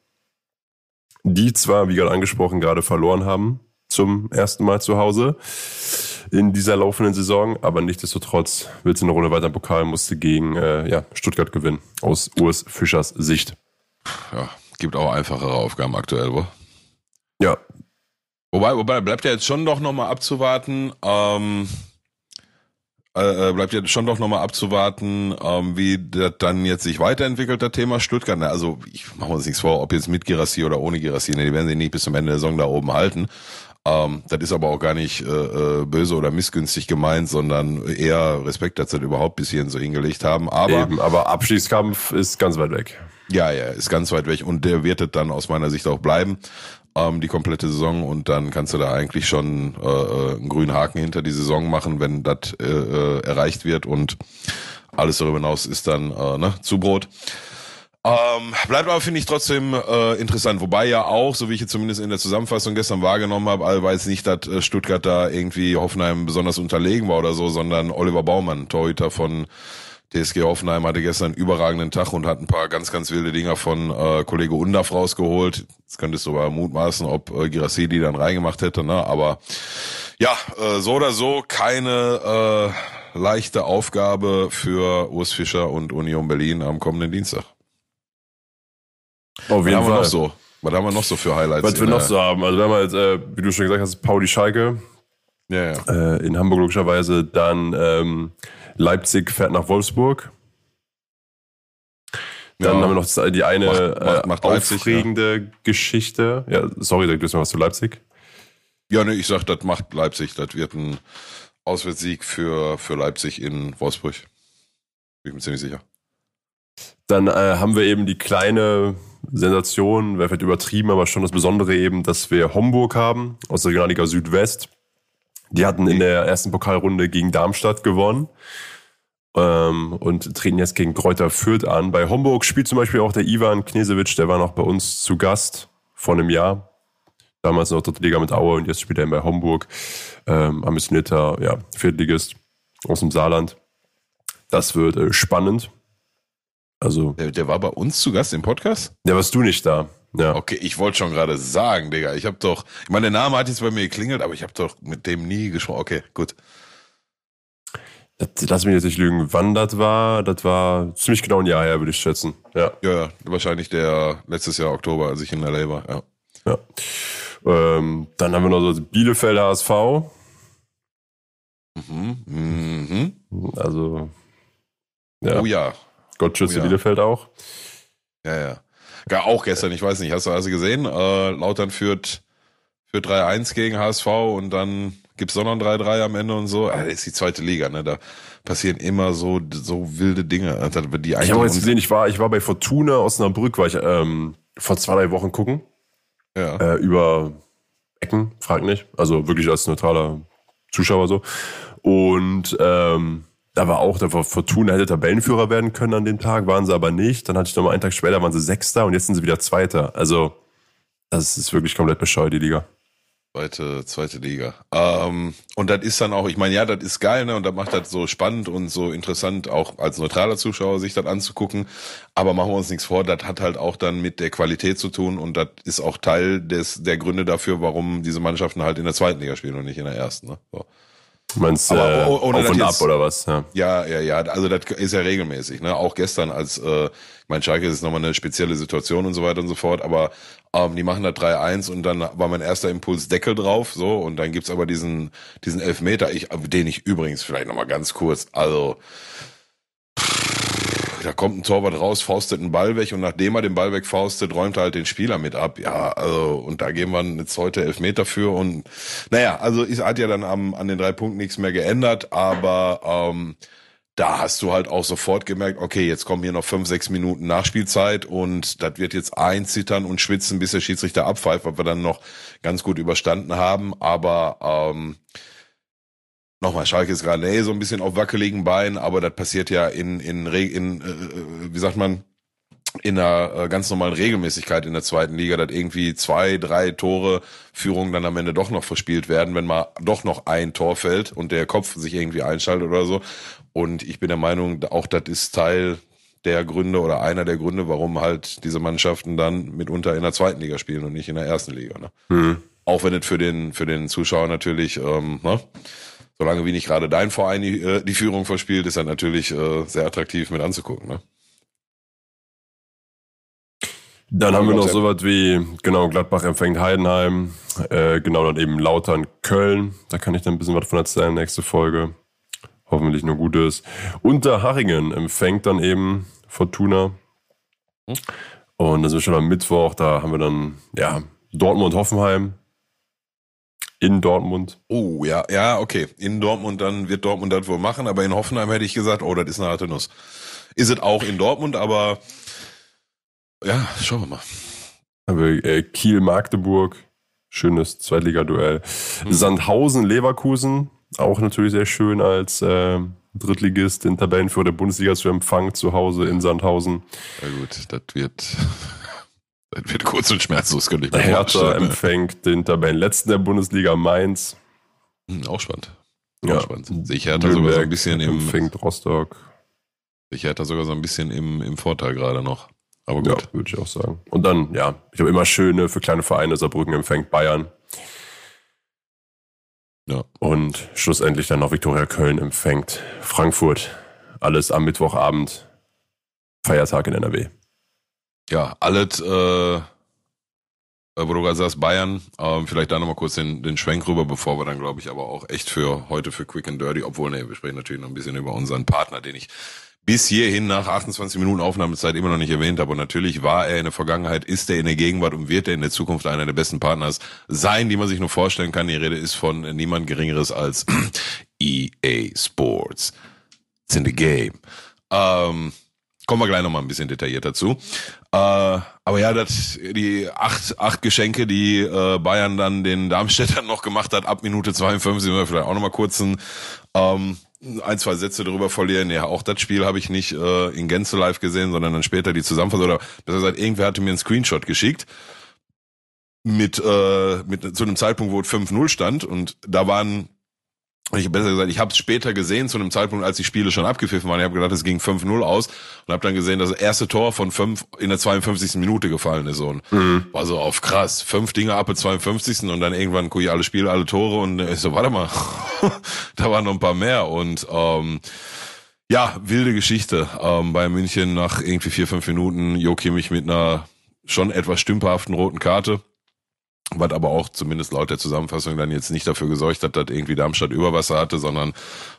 Die zwar, wie gerade angesprochen, gerade verloren haben zum ersten Mal zu Hause in dieser laufenden Saison, aber nichtsdestotrotz will sie eine Runde weiter im Pokal, musste gegen äh, ja, Stuttgart gewinnen, aus Urs Fischers Sicht. Ja, gibt auch einfachere Aufgaben aktuell, wo? Ja. Wobei, wobei bleibt ja jetzt schon doch nochmal abzuwarten, ähm, äh, äh, bleibt ja schon doch nochmal abzuwarten, ähm, wie das dann jetzt sich weiterentwickelt, das Thema Stuttgart. Also ich mache uns nichts vor, ob jetzt mit Girassi oder ohne Girassi, ne, die werden sich nicht bis zum Ende der Saison da oben halten. Ähm, das ist aber auch gar nicht äh, äh, böse oder missgünstig gemeint, sondern eher Respekt, dass sie das überhaupt bis hierhin so hingelegt haben. Aber, Eben, aber Abstiegskampf ist ganz weit weg. Ja, ja, ist ganz weit weg und der wird es dann aus meiner Sicht auch bleiben ähm, die komplette Saison und dann kannst du da eigentlich schon äh, äh, einen grünen Haken hinter die Saison machen, wenn das äh, äh, erreicht wird und alles darüber hinaus ist dann äh, ne, Zubrot. Ähm, bleibt aber, finde ich, trotzdem äh, interessant. Wobei ja auch, so wie ich jetzt zumindest in der Zusammenfassung gestern wahrgenommen habe, jetzt nicht, dass äh, Stuttgart da irgendwie Hoffenheim besonders unterlegen war oder so, sondern Oliver Baumann, Torhüter von TSG Hoffenheim hatte gestern einen überragenden Tag und hat ein paar ganz, ganz wilde Dinger von äh, Kollege Undaf rausgeholt. Jetzt könntest du aber mutmaßen, ob äh, Girassi die dann reingemacht hätte, ne? Aber ja, äh, so oder so keine äh, leichte Aufgabe für Urs Fischer und Union Berlin am kommenden Dienstag. Auf jeden Was haben Fall. wir noch so? Was haben wir noch so für Highlights? Was wir noch so haben, also wir haben jetzt, äh, wie du schon gesagt hast, Pauli Schalke Ja, ja. äh, in Hamburg logischerweise, dann ähm, Leipzig fährt nach Wolfsburg. Dann Ja. haben wir noch die eine Macht- macht- macht äh, Leipzig, aufregende Geschichte. Ja, sorry, sag du erst mal was zu Leipzig. Ja, ne, ich sag, das macht Leipzig. Das wird ein Auswärtssieg für, für Leipzig in Wolfsburg. Bin ich mir ziemlich sicher. Dann äh, haben wir eben die kleine Sensation, wäre vielleicht übertrieben, aber schon das Besondere eben, dass wir Homburg haben aus der Regionalliga Südwest. Die hatten in der ersten Pokalrunde gegen Darmstadt gewonnen ähm, und treten jetzt gegen Kräuter Fürth an. Bei Homburg spielt zum Beispiel auch der Ivan Knesewitsch, der war noch bei uns zu Gast vor einem Jahr. Damals noch dritte Liga mit Aue und jetzt spielt er bei Homburg. Ähm, ambitionierter ja, Viertligist aus dem Saarland. Das wird äh, spannend. Also, Der, der war bei uns zu Gast im Podcast? ja, warst du nicht da. Ja. Okay, ich wollte schon gerade sagen, Digga. Ich habe doch, ich meine, der Name hat jetzt bei mir geklingelt, aber ich habe doch mit dem nie gesprochen. Okay, gut. Das, lass mich jetzt nicht lügen, wann das war. Das war ziemlich genau ein Jahr her, würde ich schätzen. Ja. Ja, ja, wahrscheinlich der letztes Jahr Oktober, als ich in LA war. Ja. ja. Ähm, dann haben wir noch so Bielefeld HSV. Mhm, mhm. Also, ja, Oh ja, Gott schütze Oh ja. Bielefeld auch. ja, ja. Gar auch gestern, ich weiß nicht, hast du also gesehen? Äh, Lautern führt für 3-1 gegen HSV und dann gibt's doch noch ein 3-3 am Ende und so. Das ist die zweite Liga, ne? Da passieren immer so, so wilde Dinge. Also die ich habe jetzt gesehen, ich war, ich war bei Fortuna Osnabrück, war ich ähm, vor zwei, drei Wochen gucken. Ja. Äh, über Ecken, frag nicht. Also wirklich als neutraler Zuschauer so. Und ähm, da war auch, da war Fortuna hätte Tabellenführer werden können an dem Tag, waren sie aber nicht. Dann hatte ich noch mal einen Tag später, waren sie Sechster und jetzt sind sie wieder Zweiter. Also, das ist wirklich komplett bescheuert, die Liga. Zweite, zweite Liga. Ähm, und das ist dann auch, ich meine, ja, das ist geil, ne? Und das macht das so spannend und so interessant, auch als neutraler Zuschauer sich das anzugucken. Aber machen wir uns nichts vor, das hat halt auch dann mit der Qualität zu tun und das ist auch Teil des der Gründe dafür, warum diese Mannschaften halt in der zweiten Liga spielen und nicht in der ersten. Ne? So. Du meinst aber, äh, auf und ab oder was? Ja. ja, ja, ja. Also das ist ja regelmäßig. Ne? Auch gestern als, äh, ich meine, Schalke ist nochmal eine spezielle Situation und so weiter und so fort, aber ähm, die machen da 3-1 und dann war mein erster Impuls Deckel drauf, so, und dann gibt's aber diesen, diesen Elfmeter, ich, den ich übrigens vielleicht nochmal ganz kurz, also da kommt ein Torwart raus, faustet einen Ball weg und nachdem er den Ball wegfaustet, räumt er halt den Spieler mit ab. Ja, also, und da gehen wir jetzt heute Elfmeter für und naja, also es hat ja dann am, an den drei Punkten nichts mehr geändert, aber ähm, da hast du halt auch sofort gemerkt, okay, jetzt kommen hier noch fünf, sechs Minuten Nachspielzeit und das wird jetzt einzittern und schwitzen, bis der Schiedsrichter abpfeift, was wir dann noch ganz gut überstanden haben. Aber ähm, nochmal, Schalke ist gerade eh so ein bisschen auf wackeligen Beinen, aber das passiert ja in, in, in äh, wie sagt man, in einer äh, ganz normalen Regelmäßigkeit in der zweiten Liga, dass irgendwie zwei, drei Tore Führung dann am Ende doch noch verspielt werden, wenn mal doch noch ein Tor fällt und der Kopf sich irgendwie einschaltet oder so. Und ich bin der Meinung, auch das ist Teil der Gründe oder einer der Gründe, warum halt diese Mannschaften dann mitunter in der zweiten Liga spielen und nicht in der ersten Liga. Ne? Mhm. Auch wenn es für den, für den Zuschauer natürlich, ähm, ne? Solange wie nicht gerade dein Verein die, äh, die Führung verspielt, ist er natürlich äh, sehr attraktiv mit anzugucken. Ne? Dann haben wir noch so was wie, genau, Gladbach empfängt Heidenheim, äh, genau dann eben Lautern Köln. Da kann ich dann ein bisschen was von erzählen, nächste Folge hoffentlich nur Gutes. Unterhachingen empfängt dann eben Fortuna. Hm. Und das ist schon am Mittwoch, da haben wir dann, ja, Dortmund-Hoffenheim. In Dortmund. Oh, ja, ja, okay. In Dortmund, dann wird Dortmund das wohl machen, aber in Hoffenheim hätte ich gesagt, oh, das ist eine harte Nuss. Ist es auch in Dortmund, aber ja, schauen wir mal. Aber äh, Kiel-Magdeburg, schönes Zweitligaduell. Hm. Sandhausen-Leverkusen, auch natürlich sehr schön als äh, Drittligist den Tabellenführer der Bundesliga zu empfangen, zu Hause in Sandhausen. Ja gut, das wird, wird kurz und schmerzlos, könnte ich mir Hertha vorstellen. empfängt den Tabellenletzten der Bundesliga Mainz. Hm, auch spannend. Auch ja. spannend. Sehe ich Hertha sogar so ein bisschen im... Empfängt Rostock. Sehe ich Hertha sogar so ein bisschen im, im Vorteil gerade noch. Aber gut. Ja, würde ich auch sagen. Und dann, ja, ich habe immer schöne für kleine Vereine. Saarbrücken empfängt Bayern. Ja. Und schlussendlich dann noch Viktoria Köln empfängt Frankfurt. Alles am Mittwochabend. Feiertag in NRW. Ja, alles, äh, wo du gerade sagst, Bayern, ähm, vielleicht da nochmal kurz den, den Schwenk rüber, bevor wir dann, glaube ich, aber auch echt für heute für Quick and Dirty, obwohl, ne, wir sprechen natürlich noch ein bisschen über unseren Partner, den ich bis hierhin nach 28 Minuten Aufnahmezeit immer noch nicht erwähnt habe. Und natürlich war er in der Vergangenheit, ist er in der Gegenwart und wird er in der Zukunft einer der besten Partners sein, die man sich nur vorstellen kann. Die Rede ist von niemand Geringeres als EA Sports. It's in the game. Ähm, kommen wir gleich nochmal ein bisschen detailliert dazu. Äh, aber ja, das, die acht, acht Geschenke, die äh, Bayern dann den Darmstädtern noch gemacht hat, ab Minute 52, wir vielleicht auch nochmal kurz ein ähm, ein, zwei Sätze darüber verlieren. Ja, auch das Spiel habe ich nicht äh, in Gänze live gesehen, sondern dann später die Zusammenfassung. Oder besser gesagt, irgendwer hatte mir einen Screenshot geschickt mit, äh, mit zu einem Zeitpunkt, wo es 5-0 stand und da waren ich habe besser gesagt, ich habe es später gesehen, zu einem Zeitpunkt, als die Spiele schon abgepfiffen waren. Ich habe gedacht, es ging 5-0 aus und habe dann gesehen, dass das erste Tor von fünf in der 52. Minute gefallen ist. Und mhm. war so auf krass, fünf Dinge ab der 52. und dann irgendwann gucke ich alle Spiele, alle Tore und ich so, warte mal, da waren noch ein paar mehr. Und ähm, ja, wilde Geschichte. Ähm, bei München nach irgendwie vier, fünf Minuten Jo Kimmich mit einer schon etwas stümperhaften roten Karte was aber auch zumindest laut der Zusammenfassung dann jetzt nicht dafür gesorgt hat, dass irgendwie Darmstadt Überwasser hatte, sondern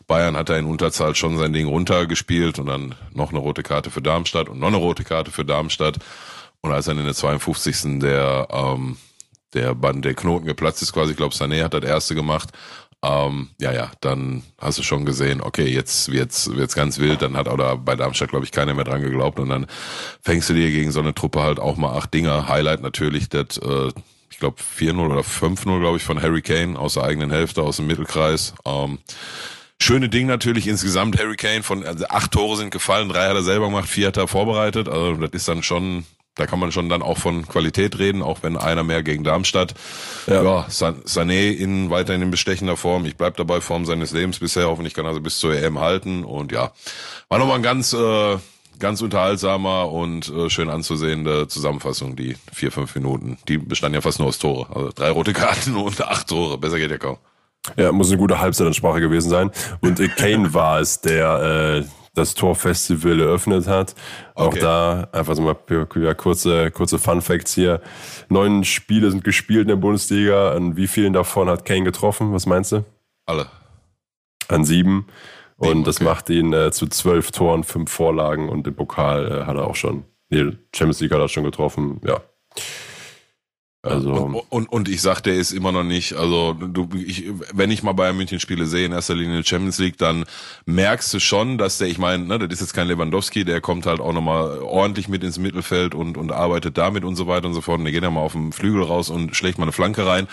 Bayern hat da in Unterzahl schon sein Ding runtergespielt und dann noch eine rote Karte für Darmstadt und noch eine rote Karte für Darmstadt. Und als dann in der 52. der ähm, der Band, der Knoten geplatzt ist quasi. Ich glaube, Sané hat das erste gemacht. Ähm, ja, ja, dann hast du schon gesehen, okay, jetzt wird's wird's ganz wild. Dann hat oder bei Darmstadt glaube ich keiner mehr dran geglaubt und dann fängst du dir gegen so eine Truppe halt auch mal acht Dinger. Highlight natürlich, das äh, ich glaube 4-0 oder 5-0 glaube ich von Harry Kane aus der eigenen Hälfte aus dem Mittelkreis. Ähm, schöne Ding natürlich insgesamt Harry Kane von also acht Tore sind gefallen, drei hat er selber gemacht, vier hat er vorbereitet. Also das ist dann schon da kann man schon dann auch von Qualität reden, auch wenn einer mehr gegen Darmstadt. Ja, ja Sané in weiterhin in bestechender Form. Ich bleib dabei Form seines Lebens bisher. Hoffentlich kann er also bis zur EM halten. Und ja, war nochmal ein ganz, äh, ganz unterhaltsamer und äh, schön anzusehende Zusammenfassung, die vier, fünf Minuten. Die bestanden ja fast nur aus Tore. Also drei rote Karten und acht Tore. Besser geht ja kaum. Ja, muss eine gute Halbzeitansprache gewesen sein. Und Kane war es, der äh, das Torfestival eröffnet hat. Auch okay. da einfach so mal ja, kurze, kurze Fun Facts hier. Neun Spiele sind gespielt in der Bundesliga. An wie vielen davon hat Kane getroffen? Was meinst du? Alle. An sieben. Und sieben, das macht ihn äh, zu zwölf Toren, fünf Vorlagen und im Pokal äh, hat er auch schon, nee, Champions League hat er schon getroffen, ja. Also und, und, und ich sag, der ist immer noch nicht, also du, ich, wenn ich mal Bayern München Spiele sehe, in erster Linie Champions League, dann merkst du schon, dass der, ich meine, ne, das ist jetzt kein Lewandowski, der kommt halt auch nochmal ordentlich mit ins Mittelfeld und, und arbeitet damit und so weiter und so fort. Und der geht ja mal auf dem Flügel raus und schlägt mal eine Flanke rein.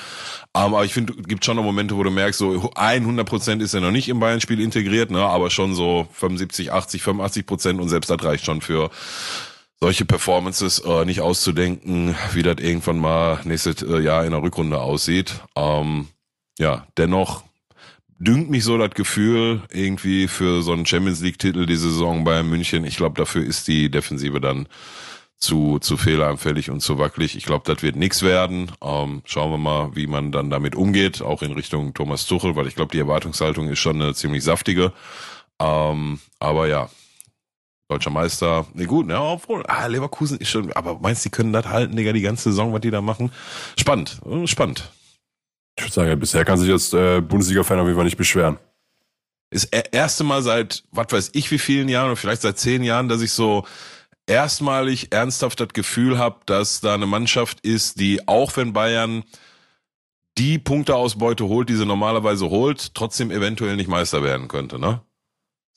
Aber ich finde, gibt schon noch Momente, wo du merkst, so 100 Prozent ist er noch nicht im Bayern-Spiel integriert, ne, aber schon so 75, 80, 85 Prozent und selbst das reicht schon für solche Performances äh, nicht auszudenken, wie das irgendwann mal nächstes äh, Jahr in der Rückrunde aussieht. Ähm, ja, dennoch dünkt mich so das Gefühl irgendwie für so einen Champions League Titel die Saison bei München. Ich glaube, dafür ist die Defensive dann zu, zu fehleranfällig und zu wackelig. Ich glaube, das wird nichts werden. Ähm, schauen wir mal, wie man dann damit umgeht, auch in Richtung Thomas Tuchel, weil ich glaube, die Erwartungshaltung ist schon eine ziemlich saftige. Ähm, aber ja, Deutscher Meister. Nee, gut, ja, obwohl, ah, Leverkusen ist schon, aber meinst du, die können das halten, Digga, die ganze Saison, was die da machen? Spannend, äh, spannend. Ich würde sagen, bisher kann sich jetzt äh, Bundesliga-Fan auf jeden Fall nicht beschweren. Ist e-, erste Mal seit, was weiß ich, wie vielen Jahren, oder vielleicht seit zehn Jahren, dass ich so erstmalig ernsthaft das Gefühl habe, dass da eine Mannschaft ist, die auch wenn Bayern die Punkteausbeute holt, die sie normalerweise holt, trotzdem eventuell nicht Meister werden könnte, ne?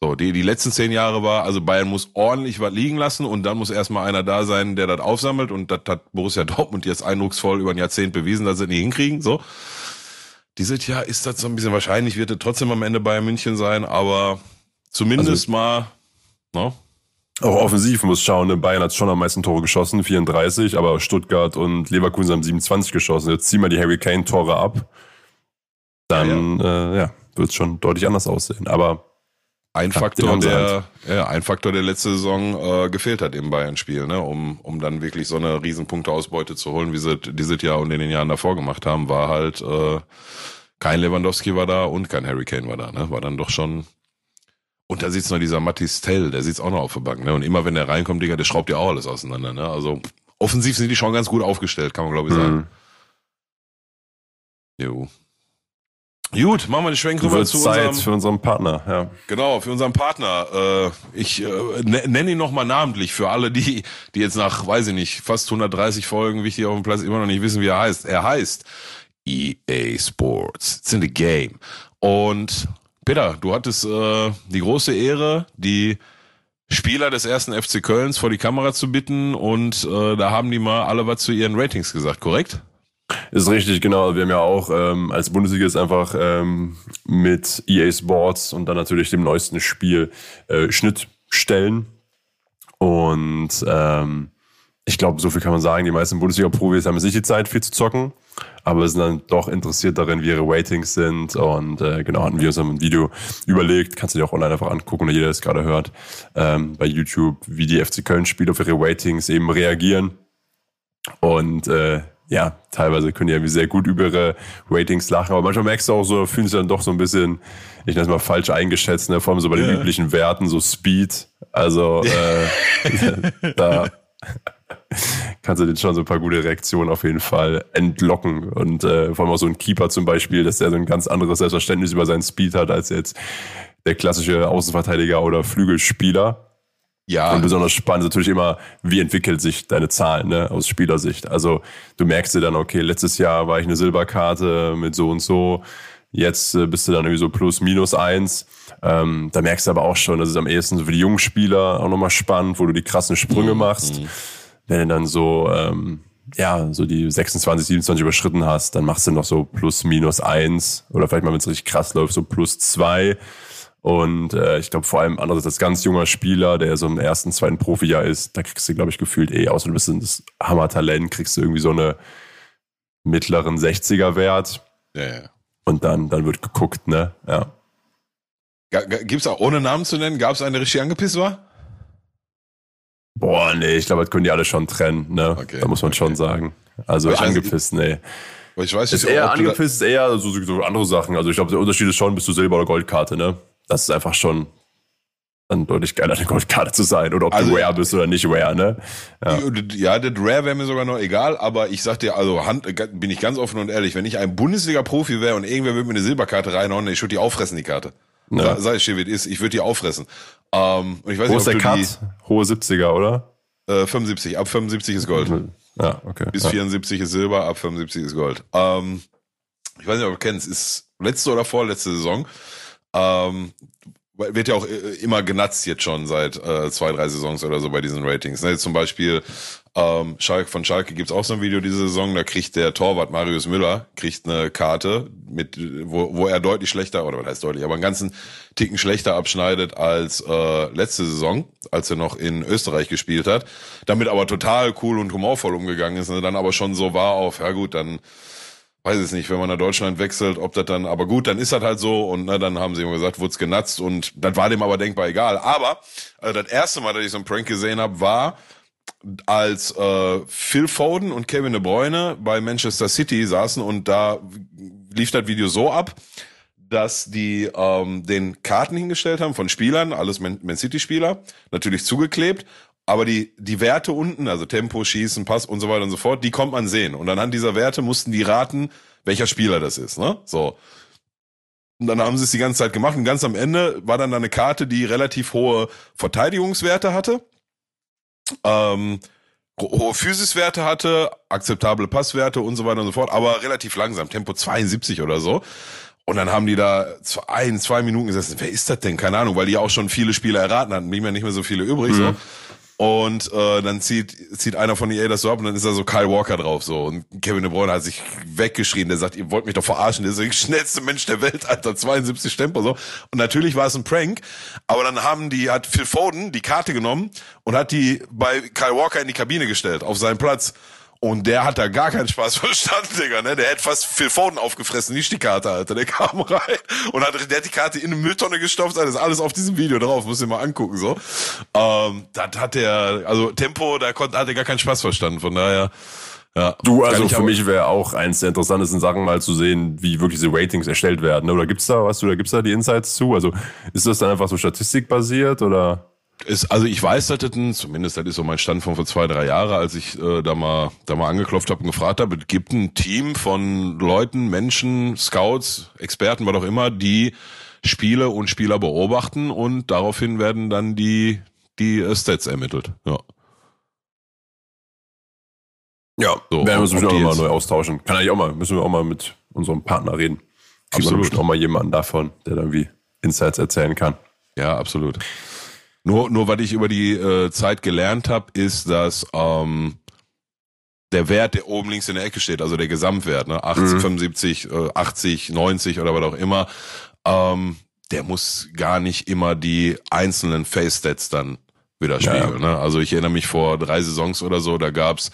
So, die, die letzten zehn Jahre war, also Bayern muss ordentlich was liegen lassen und dann muss erstmal einer da sein, der das aufsammelt und das hat Borussia Dortmund jetzt eindrucksvoll über ein Jahrzehnt bewiesen, dass sie nicht hinkriegen, so. Dieses Jahr ist das so ein bisschen wahrscheinlich, wird es trotzdem am Ende Bayern München sein, aber zumindest also, mal, ne? Auch offensiv muss schauen, ne? Bayern hat schon am meisten Tore geschossen, 34, aber Stuttgart und Leverkusen haben 27 geschossen. Jetzt ziehen wir die Harry Kane Tore ab, dann ja, ja. Äh, ja wird es schon deutlich anders aussehen. Aber ein Faktor, der, ja, ein Faktor, der letzte Saison äh, gefehlt hat im Bayern-Spiel, ne, um, um dann wirklich so eine Riesenpunkteausbeute zu holen, wie sie dieses Jahr und in den Jahren davor gemacht haben, war halt äh, kein Lewandowski war da und kein Harry Kane war da, ne, war dann doch schon. Und da sitzt noch dieser Mattis Tell, der sitzt auch noch auf der Bank, ne, und immer wenn der reinkommt, Digga, der schraubt ja auch alles auseinander, ne, also offensiv sind die schon ganz gut aufgestellt, kann man glaube ich sagen. Mhm. Jo. Gut, machen wir den Schwenk rüber zu Zeit unserem, für unseren Partner, ja. Genau, für unseren Partner. Äh, ich äh, nenne ihn nochmal namentlich für alle, die, die jetzt nach, weiß ich nicht, fast 130 Folgen wichtig auf dem Platz immer noch nicht wissen, wie er heißt. Er heißt EA Sports. It's in the game. Und Peter, du hattest äh, die große Ehre, die Spieler des ersten FC Kölns vor die Kamera zu bitten und äh, da haben die mal alle was zu ihren Ratings gesagt, korrekt? Ist richtig, genau. Wir haben ja auch ähm, als Bundesliga ist einfach ähm, mit EA Sports und dann natürlich dem neuesten Spiel äh, Schnittstellen. Und ähm, ich glaube, so viel kann man sagen. Die meisten Bundesliga-Profis haben sich die Zeit, viel zu zocken, aber sind dann doch interessiert darin, wie ihre Ratings sind. Und äh, genau, hatten wir uns ein Video überlegt. Kannst du dir auch online einfach angucken, oder jeder das gerade hört, ähm, bei YouTube, wie die FC Köln-Spieler auf ihre Ratings eben reagieren. Und äh, ja, teilweise können die ja sehr gut über ihre Ratings lachen, aber manchmal merkst du auch so, fühlen sich dann doch so ein bisschen, ich nenne es mal falsch eingeschätzt, ne? vor allem so bei den ja. üblichen Werten, so Speed. Also äh, da kannst du den schon so ein paar gute Reaktionen auf jeden Fall entlocken. Und äh, vor allem auch so ein Keeper zum Beispiel, dass der so ein ganz anderes Selbstverständnis über seinen Speed hat als jetzt der klassische Außenverteidiger oder Flügelspieler. Ja. Und besonders spannend ist natürlich immer, wie entwickelt sich deine Zahlen ne, aus Spielersicht. Also du merkst dir dann, okay, letztes Jahr war ich eine Silberkarte mit so und so, jetzt äh, bist du dann irgendwie so plus minus eins. Ähm, da merkst du aber auch schon, das ist am ehesten so für die jungen Spieler auch nochmal spannend, wo du die krassen Sprünge machst. Wenn du dann so, ähm, ja, so die 26, 27 überschritten hast, dann machst du noch so plus minus eins oder vielleicht mal, wenn es richtig krass läuft, so plus zwei. Und äh, ich glaube vor allem andererseits als ganz junger Spieler, der so im ersten, zweiten Profijahr ist, da kriegst du, glaube ich, gefühlt eh, außer du bist ein Hammertalent, kriegst du irgendwie so eine mittleren 60er-Wert Ja, ja. und dann, dann wird geguckt, ne? Ja. Gibt's auch, ohne Namen zu nennen, gab es eine, die richtig angepisst war? Boah, nee, ich glaube, das können die alle schon trennen, ne? Okay, da muss man okay. schon sagen. Also weiß angepisst, nee. Ich weiß Ist nicht, eher du da- angepisst, ist eher so, so andere Sachen. Also ich glaube, der Unterschied ist schon, bist du Silber- oder Goldkarte, ne? Das ist einfach schon dann deutlich geiler, eine Goldkarte zu sein. Oder ob Also- du Rare bist oder nicht Rare, ne? Ja. Ja, das Rare wäre mir sogar noch egal, aber ich sag dir, also Hand, bin ich ganz offen und ehrlich, wenn ich ein Bundesliga-Profi wäre und irgendwer würde mir eine Silberkarte reinhauen, ich würde die auffressen, die Karte. Ja. Sa- Sag ich dir, wie es ist, ich würde die auffressen. Ähm, und ich weiß Wo nicht, ist ob der Cut? Hohe 70er, oder? die äh, 75, ab 75 ist Gold. Ja, okay. Bis ja. 74 ist Silber, ab 75 ist Gold. Ähm, ich weiß nicht, ob du kennst, ist letzte oder vorletzte Saison. Ähm, wird ja auch äh, immer genatzt jetzt schon seit äh, zwei, drei Saisons oder so bei diesen Ratings. Ne? Zum Beispiel ähm, Schalke, von Schalke gibt's auch so ein Video diese Saison, da kriegt der Torwart Marius Müller kriegt eine Karte, mit, wo, wo er deutlich schlechter, oder was heißt deutlich, aber einen ganzen Ticken schlechter abschneidet als äh, letzte Saison, als er noch in Österreich gespielt hat. Damit aber total cool und humorvoll umgegangen ist. Ne? Dann aber schon so war auf, ja gut, dann weiß es nicht, wenn man nach Deutschland wechselt, ob das dann, aber gut, dann ist das halt so und ne, dann haben sie immer gesagt, wurd's genatzt und das war dem aber denkbar egal. Aber also das erste Mal, dass ich so einen Prank gesehen habe, war als äh, Phil Foden und Kevin De Bruyne bei Manchester City saßen und da lief das Video so ab, dass die ähm, den Karten hingestellt haben von Spielern, alles Man, Man City Spieler, natürlich zugeklebt, aber die die Werte unten, also Tempo, Schießen, Pass und so weiter und so fort, die kommt man sehen und anhand dieser Werte mussten die raten, welcher Spieler das ist, ne? So. Und dann haben sie es die ganze Zeit gemacht und ganz am Ende war dann eine Karte, die relativ hohe Verteidigungswerte hatte ähm, hohe Physiswerte hatte, akzeptable Passwerte und so weiter und so fort, aber relativ langsam, Tempo 72 oder so. Und dann haben die da ein, zwei Minuten gesessen. Wer ist das denn? Keine Ahnung, weil die auch schon viele Spieler erraten hatten. Blieben ja nicht mehr so viele übrig. So. Und äh, dann zieht, zieht einer von EA das so ab und dann ist da so Kyle Walker drauf. so Und Kevin De Bruyne hat sich weggeschrien. Der sagt, ihr wollt mich doch verarschen. Der ist der schnellste Mensch der Welt, Alter. 72 Stempel so. Und natürlich war es ein Prank. Aber dann haben die, hat Phil Foden die Karte genommen und hat die bei Kyle Walker in die Kabine gestellt, auf seinen Platz. Und der hat da gar keinen Spaß verstanden, Digga, ne? Der hätte fast Phil Foden aufgefressen, nicht die Karte, Alter. Der kam rein und hat, der hat die Karte in eine Mülltonne gestopft, das ist alles auf diesem Video drauf, muss ich mal angucken, so. Ähm, das hat der, also Tempo, da konnte, hat er gar keinen Spaß verstanden, von daher, ja. Du, also für mich wäre auch eins der interessantesten Sachen mal zu sehen, wie wirklich diese Ratings erstellt werden. ne? Oder gibt's da, weißt du, da gibt's da die Insights zu? Also ist das dann einfach so statistikbasiert oder? Ist, also ich weiß, dass das ein, zumindest das ist so mein Stand von vor zwei, drei Jahre, als ich äh, da mal da mal angeklopft habe und gefragt habe, es gibt ein Team von Leuten, Menschen, Scouts, Experten, was auch immer, die Spiele und Spieler beobachten und daraufhin werden dann die die äh, Stats ermittelt. Ja. Ja, So, werden wir uns bestimmt auch mal neu austauschen. Kann eigentlich auch mal, müssen wir auch mal mit unserem Partner reden. Kriegen wir Absolut. bestimmt auch mal jemanden davon, der dann wie Insights erzählen kann. Ja, absolut. Nur, nur was ich über die äh, Zeit gelernt habe, ist, dass ähm, der Wert, der oben links in der Ecke steht, also der Gesamtwert, ne, 80, Mhm. 75, äh, 80, 90 oder was auch immer, ähm, der muss gar nicht immer die einzelnen Face-Stats dann widerspiegeln. Ne? Also ich erinnere mich vor drei Saisons oder so, da gab's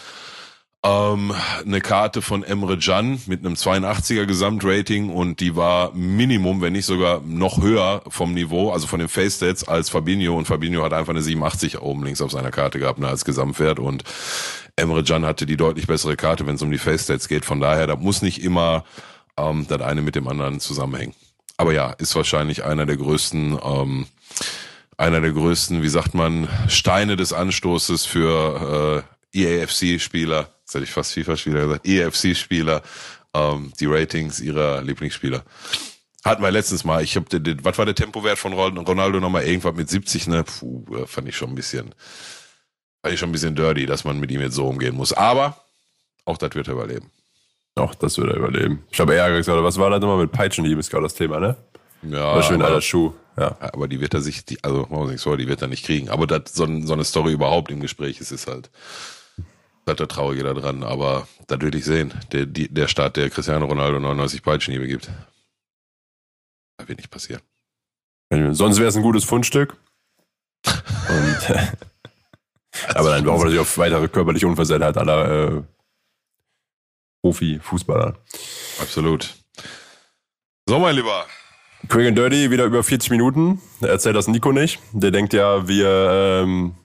ähm, eine Karte von Emre Can mit einem 82er Gesamtrating und die war Minimum, wenn nicht sogar noch höher vom Niveau, also von den Face Stats als Fabinho und Fabinho hat einfach eine 87 oben links auf seiner Karte gehabt, ne, als Gesamtwert und Emre Can hatte die deutlich bessere Karte, wenn es um die Face Stats geht. Von daher, da muss nicht immer ähm, das eine mit dem anderen zusammenhängen. Aber ja, ist wahrscheinlich einer der größten ähm, einer der größten, wie sagt man, Steine des Anstoßes für äh, EAFC-Spieler, jetzt hätte ich fast FIFA-Spieler gesagt, EAFC-Spieler, ähm, die Ratings ihrer Lieblingsspieler. Hatten wir letztens mal. Ich habe, was war der Tempowert von Ronaldo nochmal? Irgendwas mit 70, ne? Puh, fand ich schon ein bisschen, fand ich schon ein bisschen dirty, dass man mit ihm jetzt so umgehen muss. Aber auch das wird er überleben. Auch das wird er überleben. Ich habe eher gesagt, was war das nochmal mit Peitschenhieb, ist gerade das Thema, ne? Ja. War schön alter Schuh. Ja. Aber die wird er sich, die, also vor, die wird er nicht kriegen. Aber das, so, so eine Story überhaupt im Gespräch ist, ist halt, hat der Traurige da dran. Aber da würde ich sehen, der, die, der Start, der Cristiano Ronaldo 99 Peitschenhiebe gibt. Das wird nicht passieren. Sonst wäre es ein gutes Fundstück. Und, aber dann brauchen wir natürlich auf weitere körperliche Unversehrtheit aller äh, Profi-Fußballer. Absolut. So, mein Lieber. Quick and Dirty, wieder über 40 Minuten. Erzählt das Nico nicht. Der denkt ja, wir, ähm,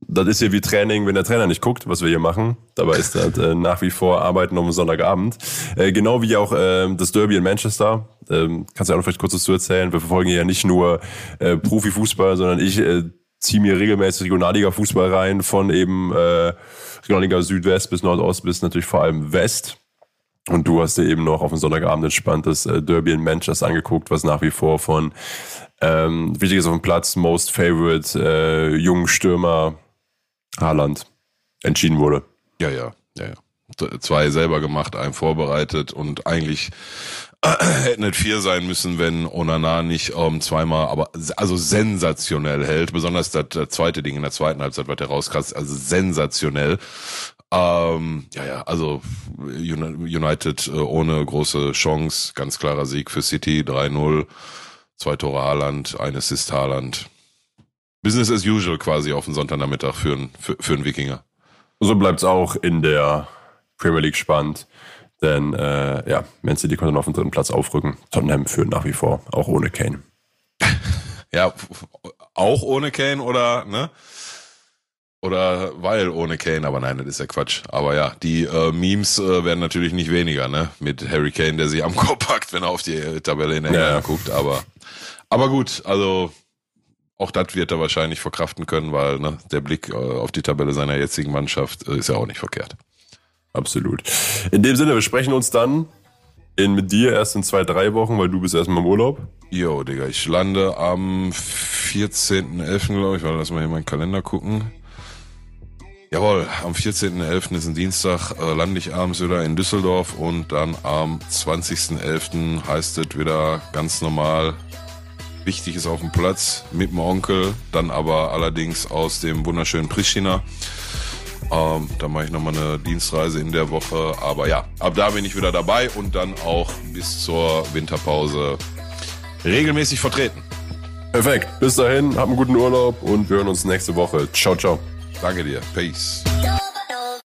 das ist hier wie Training, wenn der Trainer nicht guckt, was wir hier machen. Dabei ist das äh, nach wie vor Arbeiten um Sonntagabend. Äh, genau wie auch äh, das Derby in Manchester. Ähm, kannst du auch noch vielleicht kurz dazu erzählen? Wir verfolgen hier ja nicht nur äh, Profifußball, sondern ich äh, ziehe mir regelmäßig Regionalliga-Fußball rein, von eben äh, Regionalliga Südwest bis Nordost bis natürlich vor allem West. Und du hast dir eben noch auf dem Sonntagabend entspannt das äh, Derby in Manchester angeguckt, was nach wie vor von ähm, wichtig ist auf dem Platz, Most Favorite, äh, jungen Stürmer Haaland entschieden wurde. Ja, ja, ja, ja. Zwei selber gemacht, einen vorbereitet und eigentlich hätten es vier sein müssen, wenn Onana nicht ähm, zweimal, aber also sensationell hält. Besonders das, das zweite Ding in der zweiten Halbzeit, was der rauskratzt, also sensationell. Ähm, ja, ja, also United äh, ohne große Chance, ganz klarer Sieg für City, 3-0, zwei Tore Haaland, ein Assist Haaland. Business as usual quasi auf den Sonntagnachmittag für, einen für, für einen Wikinger. So bleibt's auch in der Premier League spannend. Denn äh, ja, Man City konnte noch auf den dritten Platz aufrücken. Tottenham führt nach wie vor, auch ohne Kane. ja, auch ohne Kane oder, ne? Oder weil ohne Kane, aber nein, das ist ja Quatsch. Aber ja, die äh, Memes äh, werden natürlich nicht weniger, ne? Mit Harry Kane, der sich am Kopf packt, wenn er auf die Tabelle in England ja. guckt. Aber, aber gut, also auch das wird er wahrscheinlich verkraften können, weil ne, der Blick äh, auf die Tabelle seiner jetzigen Mannschaft äh, ist ja auch nicht verkehrt. Absolut. In dem Sinne, wir sprechen uns dann in, mit dir erst in zwei, drei Wochen, weil du bist erstmal im Urlaub. Jo, Digga, ich lande am 14.11., glaube ich. Warte, lass mal hier meinen Kalender gucken. Jawohl, am 14.11. ist ein Dienstag, äh, lande ich abends wieder in Düsseldorf und dann am 20.11. heißt es wieder ganz normal, wichtig ist auf dem Platz mit dem Onkel, dann aber allerdings aus dem wunderschönen Pristina. Ähm, da mache ich nochmal eine Dienstreise in der Woche. Aber ja, ab da bin ich wieder dabei und dann auch bis zur Winterpause regelmäßig vertreten. Perfekt. Bis dahin, hab einen guten Urlaub und wir hören uns nächste Woche. Ciao, ciao. Danke dir. Peace.